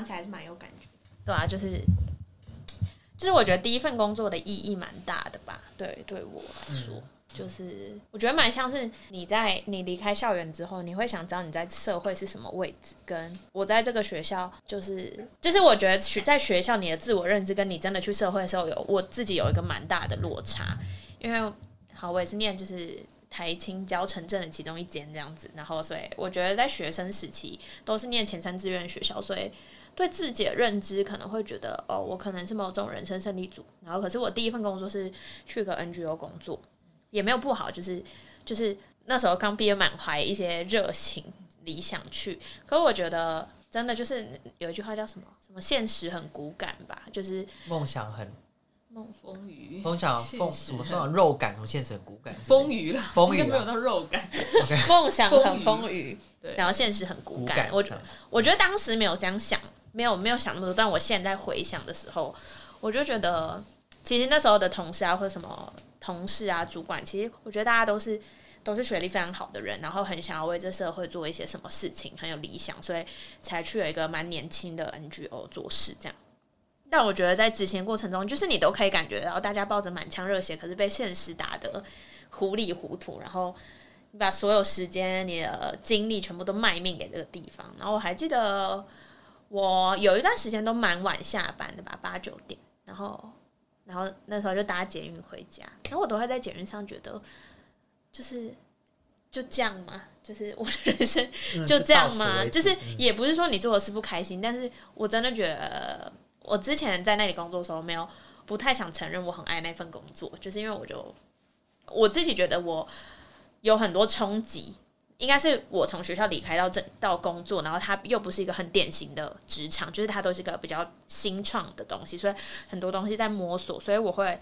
想起来是蛮有感觉。对啊，就是就是我觉得第一份工作的意义蛮大的吧。对，对我来说。就是我觉得蛮像是你在你离开校园之后，你会想知道你在社会是什么位置，跟我在这个学校，就是就是我觉得学在学校你的自我认知跟你真的去社会的时候有我自己有一个蛮大的落差，因为好我也是念就是台青交城镇的其中一间这样子，然后所以我觉得在学生时期都是念前三志愿学校，所以对自己的认知可能会觉得哦，我可能是某种人生胜利组，然后可是我第一份工作是去个 NGO 工作。也没有不好，就是就是那时候刚毕业，满怀一些热情理想去。可是我觉得真的就是有一句话叫什么？什么现实很骨感吧？就是梦想很梦风雨，梦想风什么说肉感？什么现实很骨感？风雨了，风雨没有到肉感。梦想很风雨，然后现实很骨感。我觉我觉得当时没有这样想，没有没有想那么多。但我现在回想的时候，我就觉得其实那时候的同事啊，或者什么。同事啊，主管，其实我觉得大家都是都是学历非常好的人，然后很想要为这社会做一些什么事情，很有理想，所以才去了一个蛮年轻的 NGO 做事这样。但我觉得在执行过程中，就是你都可以感觉到大家抱着满腔热血，可是被现实打得糊里糊涂，然后你把所有时间、你的精力全部都卖命给这个地方。然后我还记得我有一段时间都蛮晚下班的吧，八九点，然后。然后那时候就搭捷运回家，然后我都会在捷运上觉得，就是就这样嘛，就是我的人生就这样嘛，就是也不是说你做的事不开心，但是我真的觉得，我之前在那里工作的时候，没有不太想承认我很爱那份工作，就是因为我就我自己觉得我有很多冲击。应该是我从学校离开到这到工作，然后它又不是一个很典型的职场，就是它都是一个比较新创的东西，所以很多东西在摸索，所以我会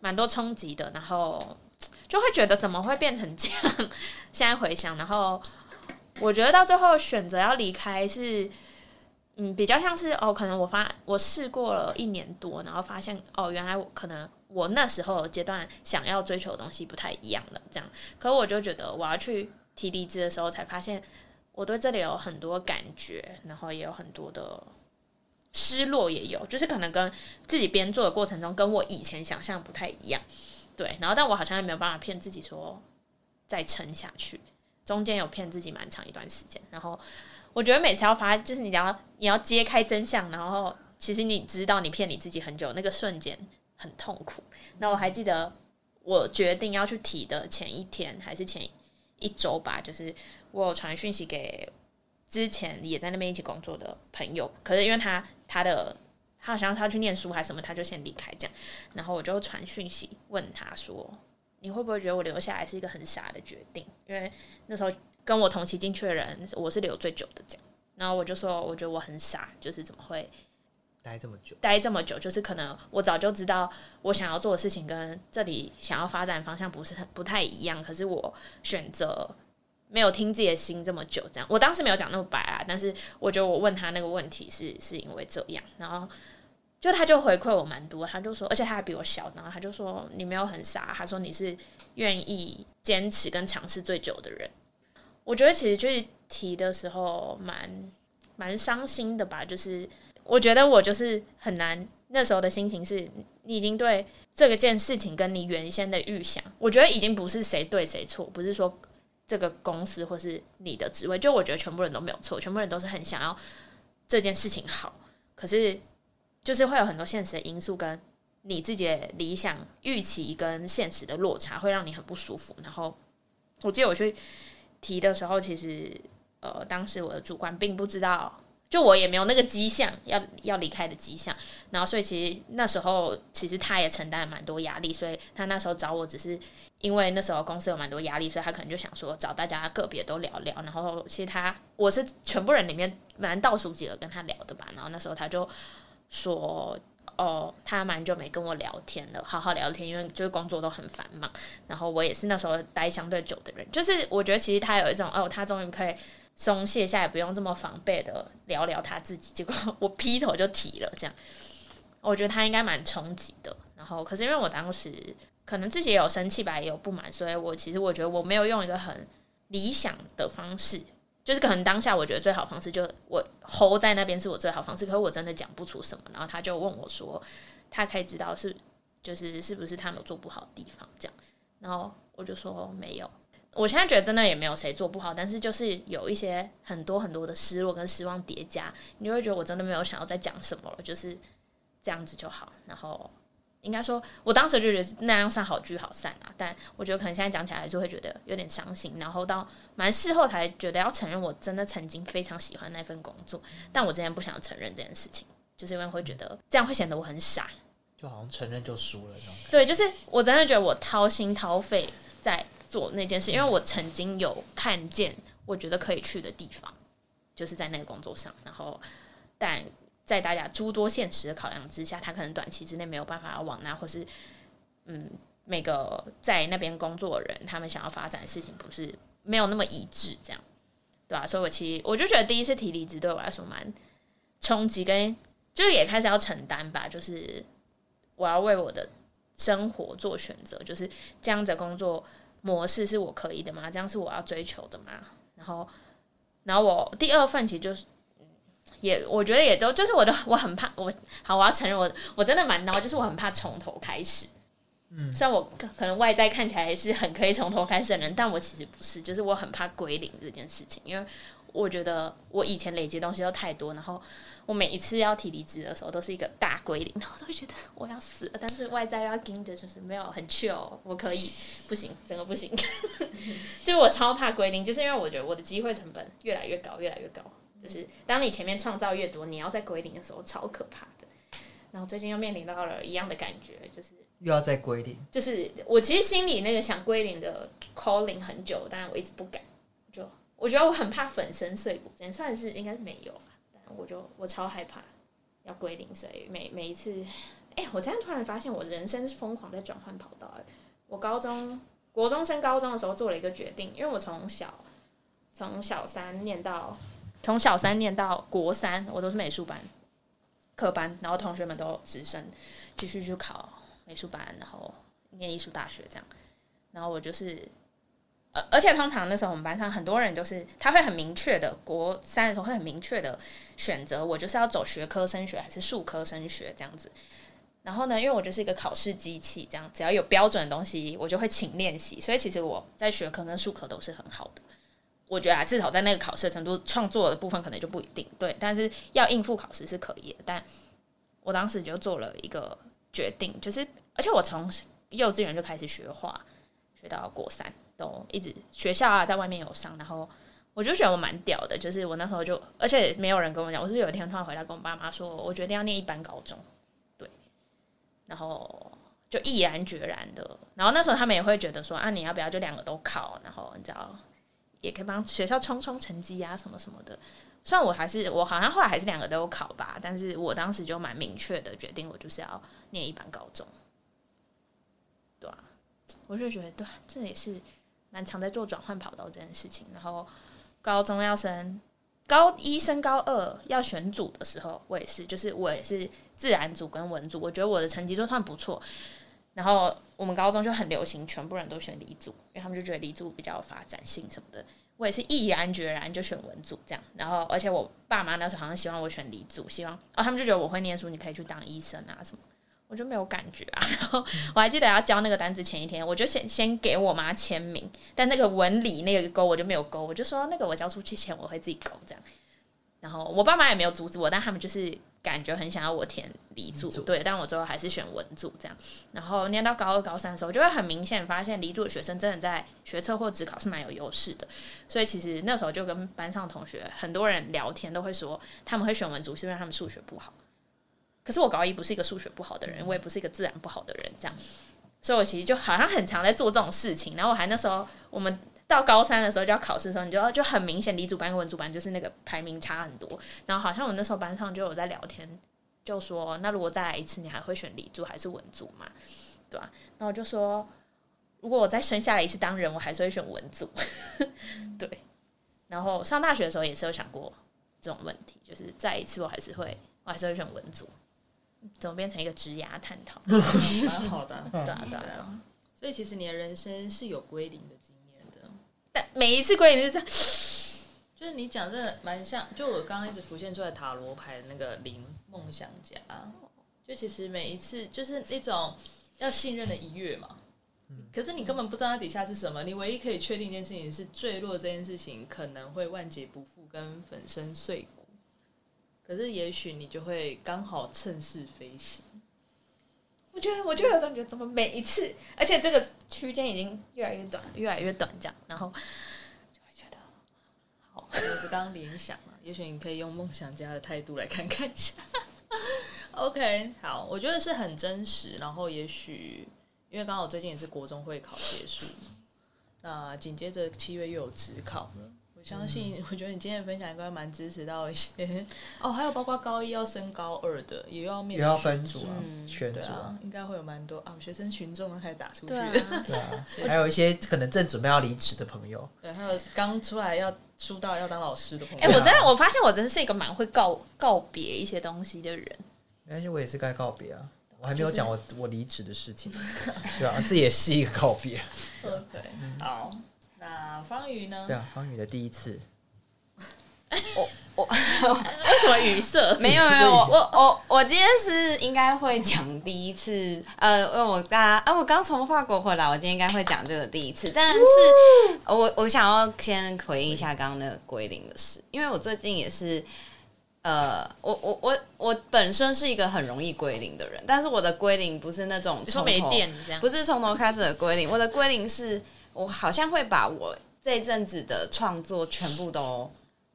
蛮多冲击的，然后就会觉得怎么会变成这样？现在回想，然后我觉得到最后选择要离开是，嗯，比较像是哦，可能我发我试过了一年多，然后发现哦，原来我可能我那时候阶段想要追求的东西不太一样了，这样，可我就觉得我要去。提离职的时候才发现，我对这里有很多感觉，然后也有很多的失落，也有，就是可能跟自己编做的过程中，跟我以前想象不太一样，对。然后，但我好像也没有办法骗自己说再撑下去，中间有骗自己蛮长一段时间。然后，我觉得每次要发，就是你要你要揭开真相，然后其实你知道你骗你自己很久，那个瞬间很痛苦。那我还记得我决定要去提的前一天，还是前。一周吧，就是我有传讯息给之前也在那边一起工作的朋友，可是因为他他的他好像他去念书还是什么，他就先离开这样，然后我就传讯息问他说：“你会不会觉得我留下来是一个很傻的决定？”因为那时候跟我同期进去的人，我是留最久的这样，然后我就说：“我觉得我很傻，就是怎么会。”待这么久，待这么久，就是可能我早就知道我想要做的事情跟这里想要发展方向不是很不太一样，可是我选择没有听自己的心这么久，这样我当时没有讲那么白啊，但是我觉得我问他那个问题是是因为这样，然后就他就回馈我蛮多，他就说，而且他还比我小，然后他就说你没有很傻，他说你是愿意坚持跟尝试最久的人，我觉得其实就是提的时候蛮蛮伤心的吧，就是。我觉得我就是很难，那时候的心情是，你已经对这个件事情跟你原先的预想，我觉得已经不是谁对谁错，不是说这个公司或是你的职位，就我觉得全部人都没有错，全部人都是很想要这件事情好，可是就是会有很多现实的因素跟你自己的理想预期跟现实的落差，会让你很不舒服。然后我记得我去提的时候，其实呃，当时我的主管并不知道。就我也没有那个迹象要要离开的迹象，然后所以其实那时候其实他也承担了蛮多压力，所以他那时候找我只是因为那时候公司有蛮多压力，所以他可能就想说找大家个别都聊聊。然后其实他我是全部人里面蛮倒数几个跟他聊的吧。然后那时候他就说：“哦，他蛮久没跟我聊天了，好好聊天，因为就是工作都很繁忙。然后我也是那时候待相对久的人，就是我觉得其实他有一种哦，他终于可以。”松懈下也，不用这么防备的聊聊他自己。结果我劈头就提了，这样，我觉得他应该蛮冲击的。然后，可是因为我当时可能自己也有生气吧，也有不满，所以我其实我觉得我没有用一个很理想的方式就是可能当下我觉得最好方式就我 hold 在那边是我最好方式，可是我真的讲不出什么，然后他就问我说，他可以知道是就是是不是他们有做不好的地方这样，然后我就说没有。我现在觉得真的也没有谁做不好，但是就是有一些很多很多的失落跟失望叠加，你会觉得我真的没有想要再讲什么了，就是这样子就好。然后应该说，我当时就觉得那样算好聚好散啊，但我觉得可能现在讲起来还是会觉得有点伤心。然后到蛮事后才觉得要承认，我真的曾经非常喜欢那份工作，但我之前不想要承认这件事情，就是因为会觉得这样会显得我很傻，就好像承认就输了那种。对，就是我真的觉得我掏心掏肺在。做那件事，因为我曾经有看见我觉得可以去的地方，就是在那个工作上。然后，但在大家诸多现实的考量之下，他可能短期之内没有办法要往那，或是嗯，每个在那边工作的人，他们想要发展的事情不是没有那么一致，这样对吧？所以我其实我就觉得第一次提离职对我来说蛮冲击，跟就是也开始要承担吧，就是我要为我的生活做选择，就是这样的工作。模式是我可以的吗？这样是我要追求的吗？然后，然后我第二份其实就是，也我觉得也都就是我的，我很怕我好，我要承认我我真的蛮孬，就是我很怕从头开始。嗯，虽然我可能外在看起来是很可以从头开始的人，但我其实不是，就是我很怕归零这件事情，因为我觉得我以前累积东西都太多，然后。我每一次要提离职的时候，都是一个大归零，我都会觉得我要死了。但是外在要盯着，就是没有很 chill，我可以不行，整个不行。就是我超怕归零，就是因为我觉得我的机会成本越来越高，越来越高。就是当你前面创造越多，你要在归零的时候，超可怕的。然后最近又面临到了一样的感觉，就是又要再归零。就是我其实心里那个想归零的 calling 很久，但是我一直不敢。就我觉得我很怕粉身碎骨，这算是应该是没有。我就我超害怕要归零，所以每每一次，哎，我今天突然发现我人生是疯狂在转换跑道。我高中国中升高中的时候做了一个决定，因为我从小从小三念到从小三念到国三，我都是美术班课班，然后同学们都直升继续去考美术班，然后念艺术大学这样，然后我就是。而且通常那时候我们班上很多人都是他会很明确的国三的时候会很明确的选择我就是要走学科升学还是数科升学这样子。然后呢，因为我就是一个考试机器，这样只要有标准的东西我就会勤练习，所以其实我在学科跟数科都是很好的。我觉得啊，至少在那个考试程度，创作的部分可能就不一定对，但是要应付考试是可以的。但我当时就做了一个决定，就是而且我从幼稚园就开始学画，学到国三。都一直学校啊，在外面有上，然后我就觉得我蛮屌的，就是我那时候就，而且没有人跟我讲，我是有一天突然回来跟我爸妈说，我决定要念一般高中，对，然后就毅然决然的，然后那时候他们也会觉得说，啊，你要不要就两个都考，然后你知道，也可以帮学校冲冲成绩啊，什么什么的。虽然我还是我好像后来还是两个都有考吧，但是我当时就蛮明确的决定，我就是要念一般高中，对啊，我就觉得对，这也是。蛮常在做转换跑道这件事情，然后高中要升高一升高二要选组的时候，我也是，就是我也是自然组跟文组，我觉得我的成绩都算不错。然后我们高中就很流行，全部人都选理组，因为他们就觉得理组比较有发展性什么的。我也是毅然决然就选文组这样。然后而且我爸妈那时候好像希望我选理组，希望哦他们就觉得我会念书，你可以去当医生啊什么。我就没有感觉啊，然后我还记得要交那个单子前一天，我就先先给我妈签名，但那个文理那个勾我就没有勾，我就说那个我交出去前我会自己勾这样。然后我爸妈也没有阻止我，但他们就是感觉很想要我填理组，对，但我最后还是选文组这样。然后念到高二高三的时候，就会很明显发现理组的学生真的在学测或职考是蛮有优势的，所以其实那时候就跟班上同学很多人聊天都会说，他们会选文组是因为他们数学不好。可是我高一不是一个数学不好的人，我也不是一个自然不好的人，这样，所以我其实就好像很常在做这种事情。然后我还那时候，我们到高三的时候就要考试的时候，你就就很明显，理组班跟文组班就是那个排名差很多。然后好像我那时候班上就有在聊天，就说那如果再来一次，你还会选理组还是文组嘛？对吧？然后我就说，如果我再生下来一次当人，我还是会选文组。对。然后上大学的时候也是有想过这种问题，就是再一次我还是会，我还是会选文组。怎么变成一个职涯探讨？蛮好的，对啊，对啊。所以其实你的人生是有归零的经验的，但每一次归零是这样，就是你讲真的蛮像，就我刚刚一直浮现出来塔罗牌的那个零梦想家，就其实每一次就是那种要信任的一跃嘛。可是你根本不知道它底下是什么，你唯一可以确定一件事情是坠落这件事情可能会万劫不复跟粉身碎骨，可是也许你就会刚好趁势飞行。我觉得，我就有种觉得，怎么每一次，而且这个区间已经越来越短，越来越短，这样，然后就会觉得，好，我刚刚联想了，也许你可以用梦想家的态度来看看一下。OK，好，我觉得是很真实，然后也许。因为刚好最近也是国中会考结束，那紧接着七月又有职考了。我相信，我觉得你今天的分享应该蛮支持到一些 哦，还有包括高一要升高二的，也要面也要分组啊，选组啊，应该会有蛮多啊，学生群众开始打出去，对啊，还有一些可能正准备要离职的朋友，对，还有刚出来要出道要当老师的朋友。哎，我真的我发现我真的是一个蛮会告告别一些东西的人，没关系，我也是该告别啊。我还没有讲我我离职的事情，对啊，这也是一个告别。OK，好，那方宇呢？对啊，方宇的第一次。我我为什么语塞？没 有没有，我我我我今天是应该会讲第一次。呃，因为我大家，啊，我刚从法国回来，我今天应该会讲这个第一次。但是，我我想要先回应一下刚刚那个归零的事，因为我最近也是。呃，我我我我本身是一个很容易归零的人，但是我的归零不是那种从头不是从头开始的归零，我的归零是我好像会把我这阵子的创作全部都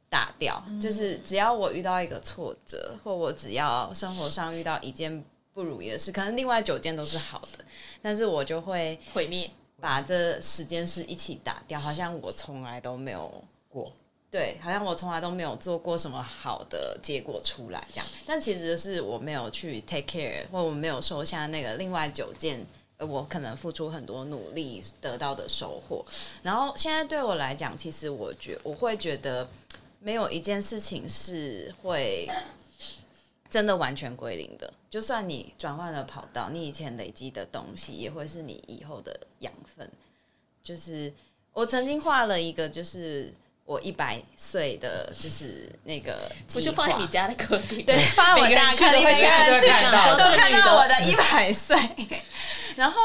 打掉，就是只要我遇到一个挫折，或我只要生活上遇到一件不如意的事，可能另外九件都是好的，但是我就会毁灭，把这十件事一起打掉，好像我从来都没有过。对，好像我从来都没有做过什么好的结果出来这样，但其实是我没有去 take care，或我没有收下那个另外九件，我可能付出很多努力得到的收获。然后现在对我来讲，其实我觉我会觉得没有一件事情是会真的完全归零的。就算你转换了跑道，你以前累积的东西也会是你以后的养分。就是我曾经画了一个，就是。我一百岁的就是那个，我就放在你家的客厅，对，放在我家客厅，每个人去都看到我的一百岁。然后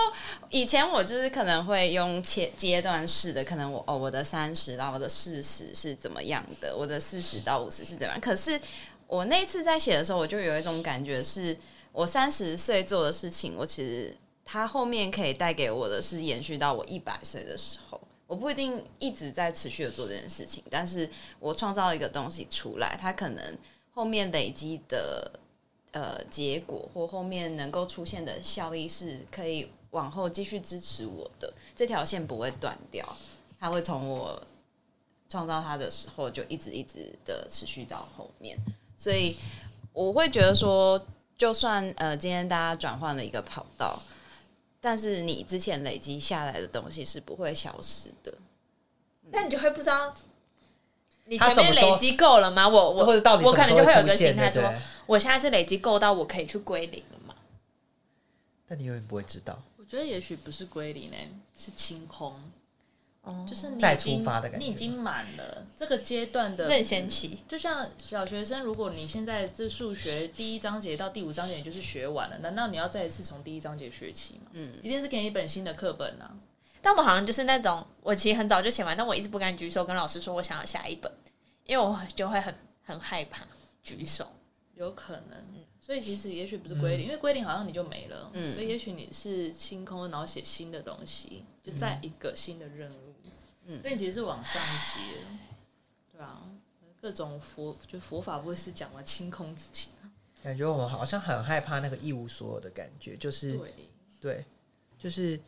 以前我就是可能会用切阶段式的，可能我哦，我的三十到我的四十是怎么样的，我的四十到五十是怎么样。可是我那次在写的时候，我就有一种感觉，是我三十岁做的事情，我其实它后面可以带给我的是延续到我一百岁的时候。我不一定一直在持续的做这件事情，但是我创造一个东西出来，它可能后面累积的呃结果或后面能够出现的效益是可以往后继续支持我的，这条线不会断掉，它会从我创造它的时候就一直一直的持续到后面，所以我会觉得说，就算呃今天大家转换了一个跑道。但是你之前累积下来的东西是不会消失的，那你就会不知道你前面累积够了吗？我我我可能就会有个心态说，我现在是累积够到我可以去归零了吗？但你永远不会知道。我觉得也许不是归零呢，是清空。就是再出发的感觉，你已经满了这个阶段的任先期。就像小学生，如果你现在这数学第一章节到第五章节就是学完了，难道你要再一次从第一章节学起吗？嗯，一定是给你一本新的课本啊。但我好像就是那种，我其实很早就写完，但我一直不敢举手跟老师说我想要下一本，因为我就会很很害怕举手，有可能。所以其实也许不是归零，因为归零好像你就没了。嗯，所以也许你是清空，然后写新的东西，就再一个新的任务。嗯，所以其实是往上接，对啊，各种佛就佛法不会是讲完清空自己感觉我们好像很害怕那个一无所有的感觉，就是对，就是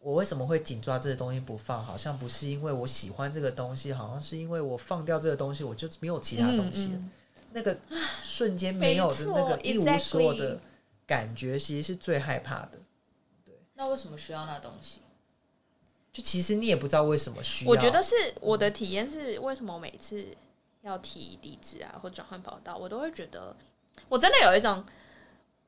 我为什么会紧抓这个东西不放？好像不是因为我喜欢这个东西，好像是因为我放掉这个东西，我就没有其他东西了。那个瞬间没有 的那个一无所有的感觉，其实是最害怕的。对，那为什么需要那东西？就其实你也不知道为什么需要。我觉得是我的体验是，为什么每次要提离职啊，或转换跑道，我都会觉得，我真的有一种，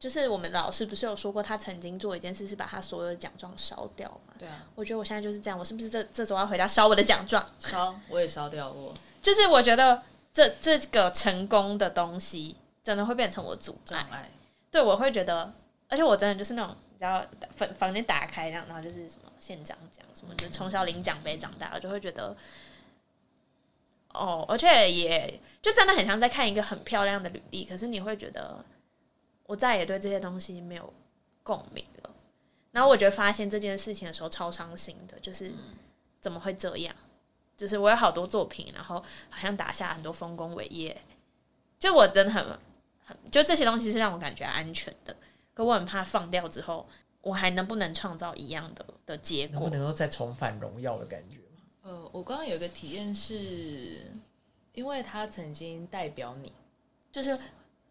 就是我们老师不是有说过，他曾经做一件事，是把他所有的奖状烧掉嘛？对啊。我觉得我现在就是这样，我是不是这这周要回家烧我的奖状？烧，我也烧掉过。就是我觉得这这个成功的东西，真的会变成我阻碍。对，我会觉得，而且我真的就是那种，你知道，房房间打开然后就是什么县长奖什么，就从小领奖杯长大，我就会觉得，哦，而且也就真的很像在看一个很漂亮的履历，可是你会觉得，我再也对这些东西没有共鸣了。然后我觉得发现这件事情的时候超伤心的，就是怎么会这样？就是我有好多作品，然后好像打下很多丰功伟业，就我真的很很。就这些东西是让我感觉安全的，可我很怕放掉之后，我还能不能创造一样的的结果？能够再重返荣耀的感觉吗？呃，我刚刚有一个体验是，因为他曾经代表你，就是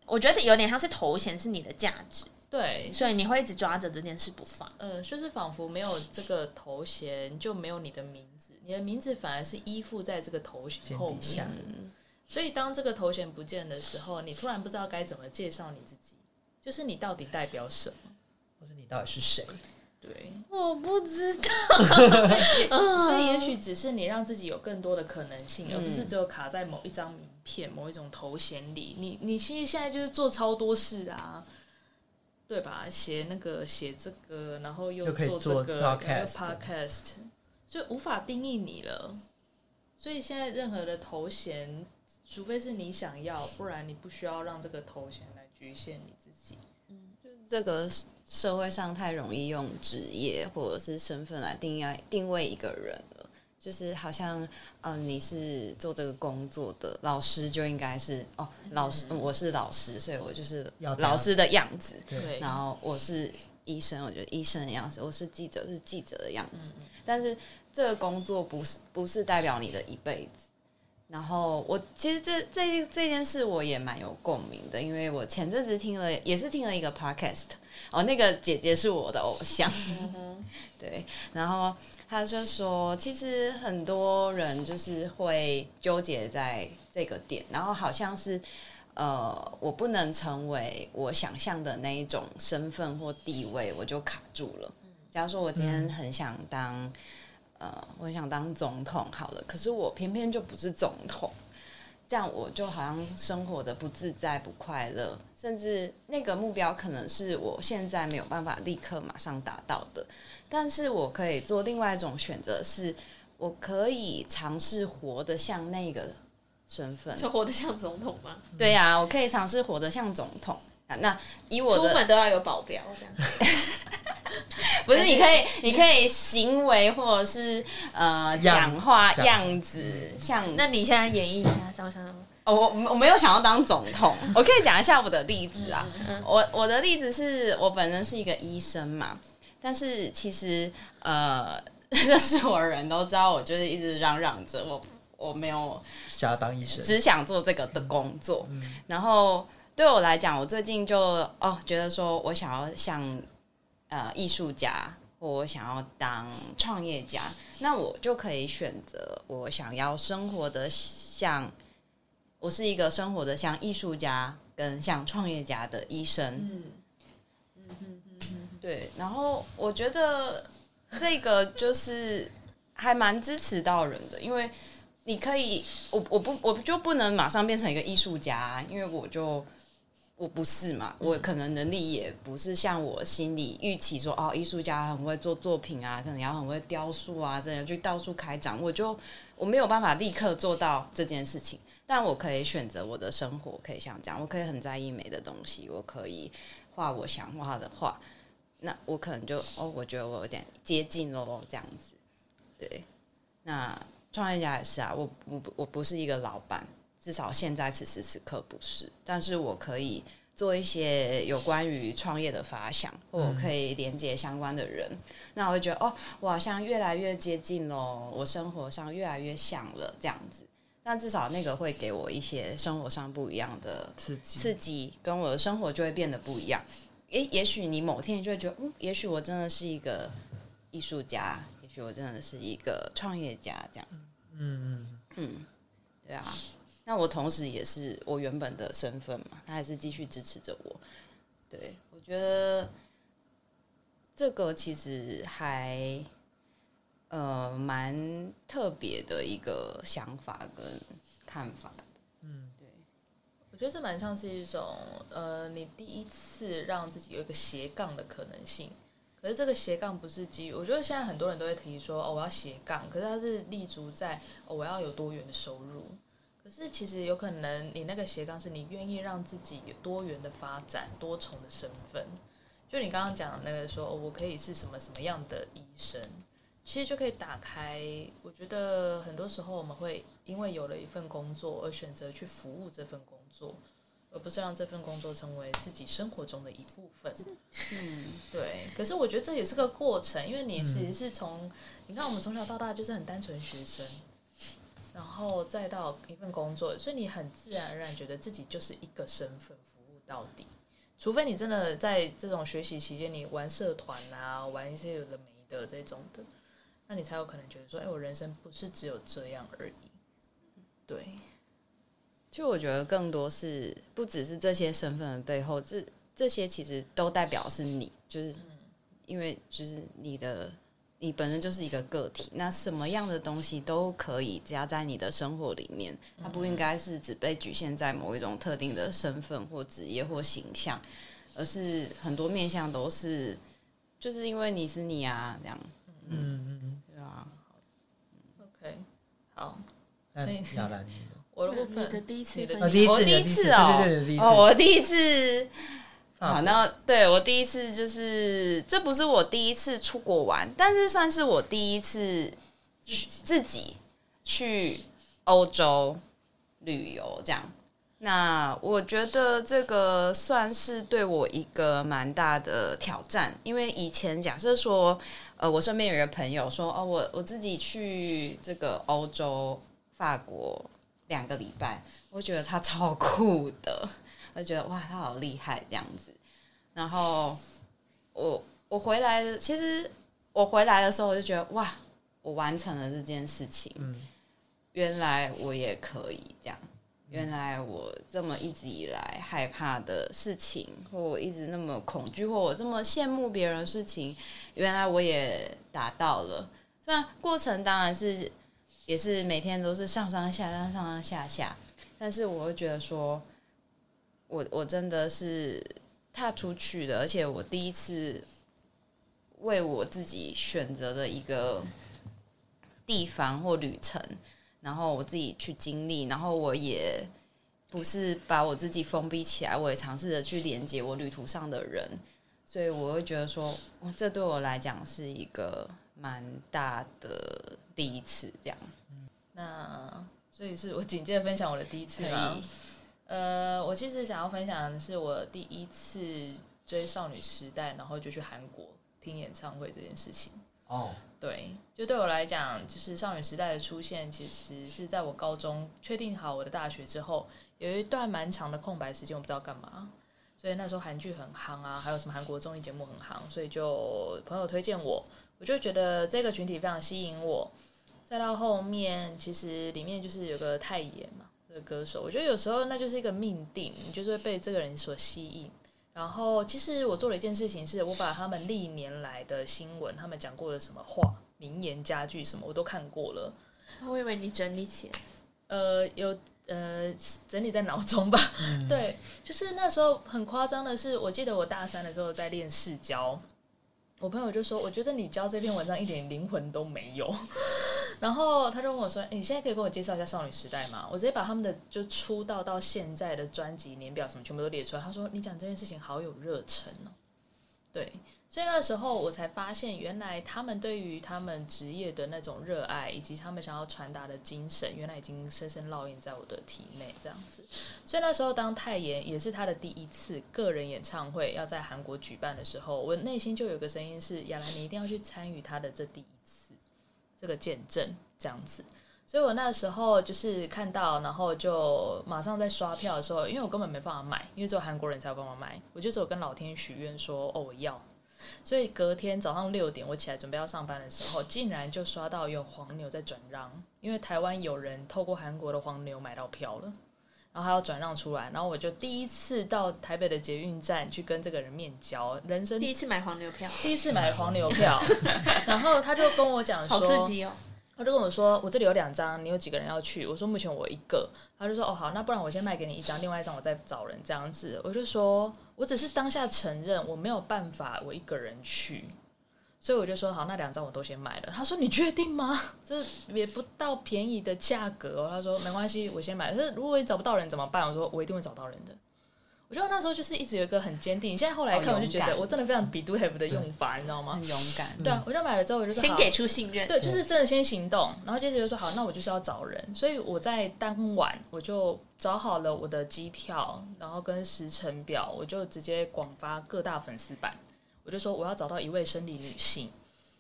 我觉得有点像是头衔是你的价值，对，所以你会一直抓着这件事不放。呃，就是仿佛没有这个头衔就没有你的名字，你的名字反而是依附在这个头衔后面。所以，当这个头衔不见的时候，你突然不知道该怎么介绍你自己，就是你到底代表什么，或者你到底是谁？对，我不知道。所以，也许只是你让自己有更多的可能性，而不是只有卡在某一张名片、某一种头衔里。你，你其实现在就是做超多事啊，对吧？写那个，写这个，然后又做这个 podcast，就无法定义你了。所以，现在任何的头衔。除非是你想要，不然你不需要让这个头衔来局限你这个社会上太容易用职业或者是身份来定义定位一个人了。就是好像，嗯，你是做这个工作的老师，就应该是哦，老师，我是老师，所以我就是老师的样子。对。然后我是医生，我觉得医生的样子；我是记者，是记者的样子。但是这个工作不是不是代表你的一辈子。然后我其实这这这件事我也蛮有共鸣的，因为我前阵子听了也是听了一个 podcast，哦，那个姐姐是我的偶像，对，然后他就说，其实很多人就是会纠结在这个点，然后好像是呃，我不能成为我想象的那一种身份或地位，我就卡住了。假如说我今天很想当。呃，我想当总统好了，可是我偏偏就不是总统，这样我就好像生活的不自在、不快乐，甚至那个目标可能是我现在没有办法立刻马上达到的，但是我可以做另外一种选择，是我可以尝试活得像那个身份，就活得像总统吗？对呀，我可以尝试活得像总统。啊那以我的出门都要有保镖这样。不是，你可以，你可以行为或者是呃讲话样子像。那你现在演绎一下，张想哦，我我没有想要当总统，我可以讲一下我的例子啊。我我的例子是我本身是一个医生嘛，但是其实呃，认识我的人都知道，我就是一直嚷嚷着我我没有想要当医生，只想做这个的工作。然后对我来讲，我最近就哦觉得说我想要像。呃，艺术家，或我想要当创业家，那我就可以选择我想要生活的像，我是一个生活的像艺术家跟像创业家的医生。嗯嗯嗯嗯，对。然后我觉得这个就是还蛮支持到人的，因为你可以，我我不我就不能马上变成一个艺术家，因为我就。我不是嘛，我可能能力也不是像我心里预期说哦，艺术家很会做作品啊，可能要很会雕塑啊，这样去到处开展，我就我没有办法立刻做到这件事情，但我可以选择我的生活，可以像这样，我可以很在意美的东西，我可以画我想画的画，那我可能就哦，我觉得我有点接近喽，这样子，对，那创业家也是啊，我我我不是一个老板。至少现在此时此刻不是，但是我可以做一些有关于创业的发想，或我可以连接相关的人，那我会觉得哦，我好像越来越接近喽，我生活上越来越像了这样子。但至少那个会给我一些生活上不一样的刺激，刺激跟我的生活就会变得不一样。也，也许你某天就会觉得，嗯，也许我真的是一个艺术家，也许我真的是一个创业家，这样。嗯嗯嗯，对啊。那我同时也是我原本的身份嘛，他还是继续支持着我。对我觉得这个其实还呃蛮特别的一个想法跟看法。嗯，对，我觉得这蛮像是一种呃，你第一次让自己有一个斜杠的可能性。可是这个斜杠不是基于，我觉得现在很多人都会提说哦，我要斜杠，可是它是立足在哦，我要有多元的收入。可是其实有可能你那个斜杠是你愿意让自己有多元的发展、多重的身份。就你刚刚讲的那个说，哦，我可以是什么什么样的医生，其实就可以打开。我觉得很多时候我们会因为有了一份工作而选择去服务这份工作。而不是让这份工作成为自己生活中的一部分。嗯，对。可是我觉得这也是个过程，因为你其实是从你看我们从小到大就是很单纯学生，然后再到一份工作，所以你很自然而然觉得自己就是一个身份服务到底。除非你真的在这种学习期间，你玩社团啊，玩一些有的没的这种的，那你才有可能觉得说，哎，我人生不是只有这样而已。对。就我觉得更多是不只是这些身份的背后，这这些其实都代表是你，就是因为就是你的你本身就是一个个体，那什么样的东西都可以加在你的生活里面，它不应该是只被局限在某一种特定的身份或职业或形象，而是很多面向都是，就是因为你是你啊，这样，嗯嗯嗯，对啊，OK，好，所以亚兰。我的部分，你的第一次，我第一次，第一次。哦，哦，我第一次，好，那对我第一次就是，这不是我第一次出国玩，但是算是我第一次去自己去欧洲旅游这样。那我觉得这个算是对我一个蛮大的挑战，因为以前假设说，呃，我身边有一个朋友说，哦，我我自己去这个欧洲法国。两个礼拜，我觉得他超酷的，我觉得哇，他好厉害这样子。然后我我回来的，其实我回来的时候，我就觉得哇，我完成了这件事情。嗯，原来我也可以这样。原来我这么一直以来害怕的事情，或我一直那么恐惧，或我这么羡慕别人的事情，原来我也达到了。虽然过程当然是。也是每天都是上上下下上上下下，但是我会觉得说，我我真的是踏出去的，而且我第一次为我自己选择的一个地方或旅程，然后我自己去经历，然后我也不是把我自己封闭起来，我也尝试着去连接我旅途上的人，所以我会觉得说，这对我来讲是一个蛮大的第一次，这样。那所以是我紧接着分享我的第一次吗？呃，我其实想要分享的是我第一次追少女时代，然后就去韩国听演唱会这件事情。哦，对，就对我来讲，就是少女时代的出现，其实是在我高中确定好我的大学之后，有一段蛮长的空白时间，我不知道干嘛。所以那时候韩剧很夯啊，还有什么韩国综艺节目很夯，所以就朋友推荐我，我就觉得这个群体非常吸引我。再到后面，其实里面就是有个太爷嘛，这个歌手，我觉得有时候那就是一个命定，你就是会被这个人所吸引。然后，其实我做了一件事情，是我把他们历年来的新闻，他们讲过的什么话、名言佳句什么，我都看过了。我以为你整理起来，呃，有呃整理在脑中吧。对，就是那时候很夸张的是，我记得我大三的时候在练视交，我朋友就说：“我觉得你教这篇文章一点灵魂都没有。”然后他就问我说：“你现在可以跟我介绍一下少女时代吗？”我直接把他们的就出道到现在的专辑年表什么全部都列出来。他说：“你讲这件事情好有热忱哦。”对，所以那时候我才发现，原来他们对于他们职业的那种热爱，以及他们想要传达的精神，原来已经深深烙印在我的体内。这样子，所以那时候当泰妍也是他的第一次个人演唱会要在韩国举办的时候，我内心就有个声音是：亚兰，你一定要去参与他的这第一。这个见证这样子，所以我那时候就是看到，然后就马上在刷票的时候，因为我根本没办法买，因为只有韩国人才有办法买，我就只有跟老天许愿说，哦，我要。所以隔天早上六点我起来准备要上班的时候，竟然就刷到有黄牛在转让，因为台湾有人透过韩国的黄牛买到票了。然后还要转让出来，然后我就第一次到台北的捷运站去跟这个人面交，人生第一次买黄牛票，第一次买黄牛票，然后他就跟我讲说，好刺激哦，他就跟我说：“我这里有两张，你有几个人要去？”我说：“目前我一个。”他就说：“哦，好，那不然我先卖给你一张，另外一张我再找人这样子。”我就说：“我只是当下承认我没有办法我一个人去，所以我就说好，那两张我都先买了。”他说：“你确定吗？这也不到便宜的价格。”他说：“没关系，我先买。可是如果你找不到人怎么办？”我说：“我一定会找到人的。”我觉得那时候就是一直有一个很坚定。现在后来看，我就觉得我真的非常 be do have 的用法，你知道吗？很勇敢。对啊，我就买了之后，我就说先给出信任。对，就是真的先行动，然后接着就说好，那我就是要找人。所以我在当晚我就找好了我的机票，然后跟时程表，我就直接广发各大粉丝版。我就说我要找到一位生理女性，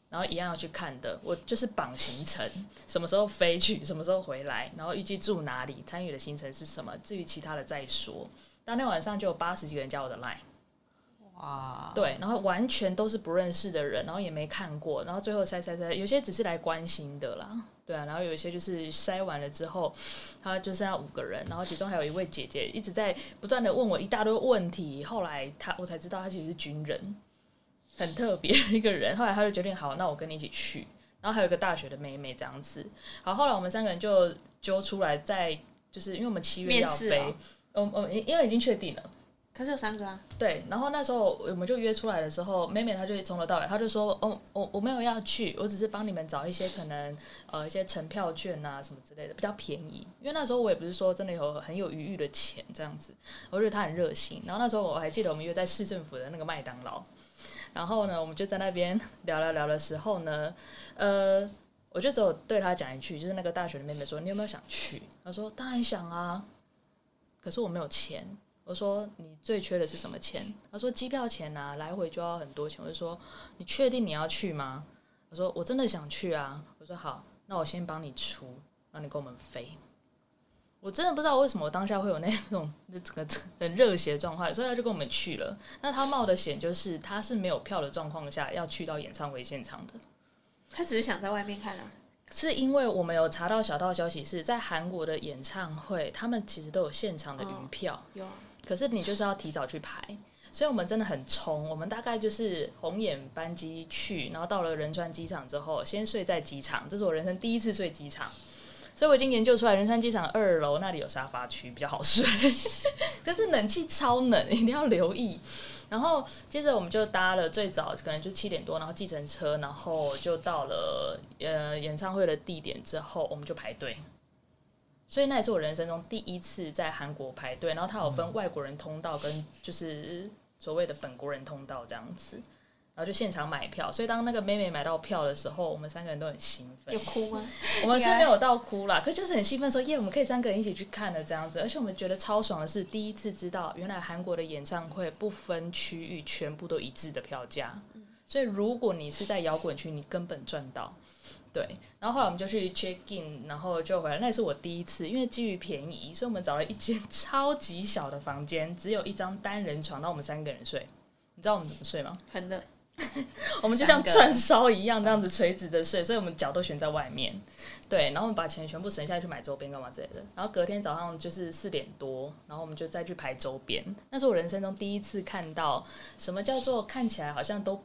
然后一样要去看的。我就是绑行程，什么时候飞去，什么时候回来，然后预计住哪里，参与的行程是什么，至于其他的再说。当天晚上就有八十几个人加我的 line，哇，对，然后完全都是不认识的人，然后也没看过，然后最后筛筛筛，有些只是来关心的啦，对啊，然后有一些就是筛完了之后，他就剩下五个人，然后其中还有一位姐姐一直在不断的问我一大堆问题，后来他我才知道他其实是军人，很特别一个人，后来他就决定好，那我跟你一起去，然后还有一个大学的妹妹这样子，好，后来我们三个人就揪出来，在就是因为我们七月要飞。嗯嗯，因因为已经确定了，可是有三个啊。对，然后那时候我们就约出来的时候，妹妹她就从头到尾，她就说：“哦，我我没有要去，我只是帮你们找一些可能呃一些乘票券啊什么之类的，比较便宜。因为那时候我也不是说真的有很有余裕的钱这样子，我觉得她很热心。然后那时候我还记得我们约在市政府的那个麦当劳，然后呢，我们就在那边 聊聊聊的时候呢，呃，我就只有对她讲一句，就是那个大学的妹妹说：“你有没有想去？”她说：“当然想啊。”可是我没有钱，我说你最缺的是什么钱？他说机票钱啊，来回就要很多钱。我就说你确定你要去吗？我说我真的想去啊。我说好，那我先帮你出，让你跟我们飞。我真的不知道为什么我当下会有那种 整个很热血的状态，所以他就跟我们去了。那他冒的险就是他是没有票的状况下要去到演唱会现场的，他只是想在外面看啊。是因为我们有查到小道消息，是在韩国的演唱会，他们其实都有现场的云票，有。可是你就是要提早去排，所以我们真的很冲。我们大概就是红眼班机去，然后到了仁川机场之后，先睡在机场，这是我人生第一次睡机场，所以我已经研究出来仁川机场二楼那里有沙发区比较好睡，可是冷气超冷，一定要留意。然后接着我们就搭了最早可能就七点多，然后计程车，然后就到了呃演唱会的地点之后，我们就排队。所以那也是我人生中第一次在韩国排队。然后它有分外国人通道跟就是所谓的本国人通道这样子。然后就现场买票，所以当那个妹妹买到票的时候，我们三个人都很兴奋。有哭吗？我们是没有到哭啦，可就是很兴奋，说耶，我们可以三个人一起去看的这样子。而且我们觉得超爽的是，第一次知道原来韩国的演唱会不分区域，全部都一致的票价。所以如果你是在摇滚区，你根本赚到。对，然后后来我们就去 check in，然后就回来。那也是我第一次，因为基于便宜，所以我们找了一间 超级小的房间，只有一张单人床，让我们三个人睡。你知道我们怎么睡吗？很冷。我们就像串烧一样，这样子垂直的睡，所以我们脚都悬在外面。对，然后我们把钱全部省下来去买周边干嘛之类的。然后隔天早上就是四点多，然后我们就再去排周边。那是我人生中第一次看到什么叫做看起来好像都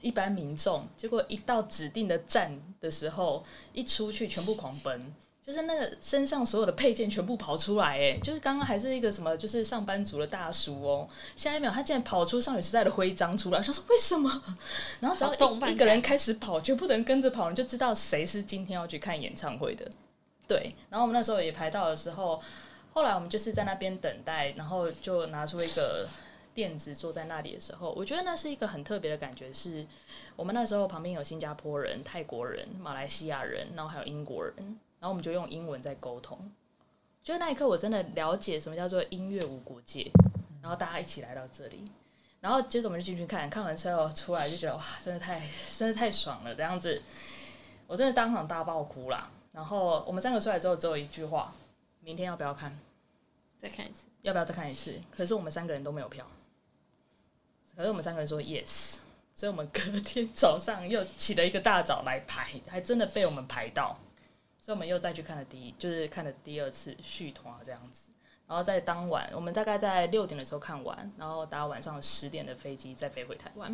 一般民众，结果一到指定的站的时候，一出去全部狂奔。就是那个身上所有的配件全部跑出来，哎，就是刚刚还是一个什么，就是上班族的大叔哦，下一秒他竟然跑出少女时代的徽章出来，他说为什么？然后只要一个人开始跑，全部的人跟着跑，你就知道谁是今天要去看演唱会的。对，然后我们那时候也排到的时候，后来我们就是在那边等待，然后就拿出一个垫子坐在那里的时候，我觉得那是一个很特别的感觉，是我们那时候旁边有新加坡人、泰国人、马来西亚人，然后还有英国人。然后我们就用英文在沟通，就那一刻我真的了解什么叫做音乐无国界。然后大家一起来到这里，然后接着我们就进去看看完之后出来就觉得哇，真的太真的太爽了这样子，我真的当场大爆哭了。然后我们三个出来之后只有一句话：明天要不要看？再看一次？要不要再看一次？可是我们三个人都没有票，可是我们三个人说 yes，所以我们隔天早上又起了一个大早来排，还真的被我们排到。所以我们又再去看了第一，就是看了第二次续团这样子，然后在当晚，我们大概在六点的时候看完，然后搭晚上十点的飞机再飞回台湾，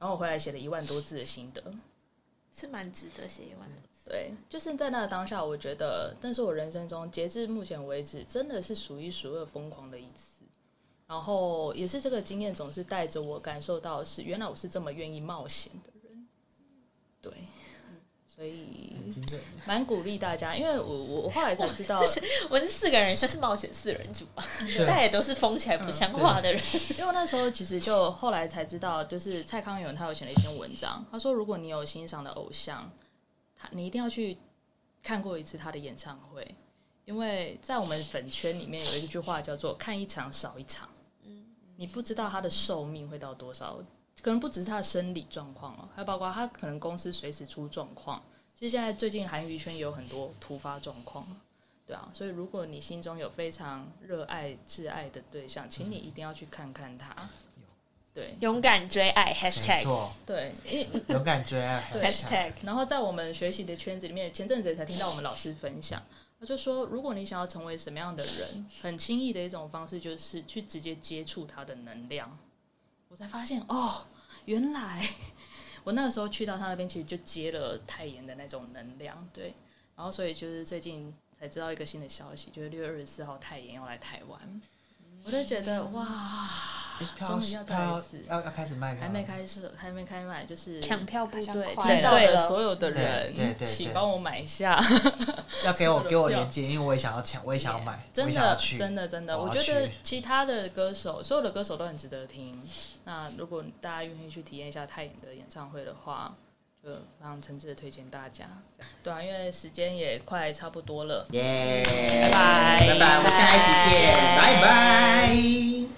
然后我回来写了一万多字的心得，是蛮值得写一万多字。对，就是在那个当下，我觉得，但是我人生中截至目前为止，真的是数一数二疯狂的一次。然后也是这个经验，总是带着我感受到是，原来我是这么愿意冒险的人。对。所以蛮鼓励大家，因为我我我后来才知道，我这四个人算是冒险四人组吧，大家也都是疯起来不像话的人。因为那时候其实就后来才知道，就是蔡康永他有写了一篇文章，他说如果你有欣赏的偶像，他你一定要去看过一次他的演唱会，因为在我们粉圈里面有一句话叫做“看一场少一场”，嗯，你不知道他的寿命会到多少。可能不只是他的生理状况哦，还包括他可能公司随时出状况。其实现在最近韩娱圈也有很多突发状况，对啊。所以如果你心中有非常热爱、挚爱的对象，请你一定要去看看他。对，勇敢追爱 #hashtag 对，勇敢追爱 #hashtag。然后在我们学习的圈子里面，前阵子才听到我们老师分享，他就说，如果你想要成为什么样的人，很轻易的一种方式就是去直接接触他的能量。我才发现哦，原来我那个时候去到他那边，其实就接了太妍的那种能量，对。然后所以就是最近才知道一个新的消息，就是六月二十四号太妍要来台湾，我就觉得哇。终于要开始，要要开始卖，还没开始，还没开卖，就是抢票部队，见到了所有的人，请帮我买下。要给我 给我链接，因为我也想要抢，我也想要买，真的真的真的，我觉得其他的歌手，所有的歌手都很值得听。那如果大家愿意去体验一下泰妍的演唱会的话，就非常诚挚的推荐大家。对啊，因为时间也快差不多了，耶，拜拜拜拜，我们下一集见，拜拜。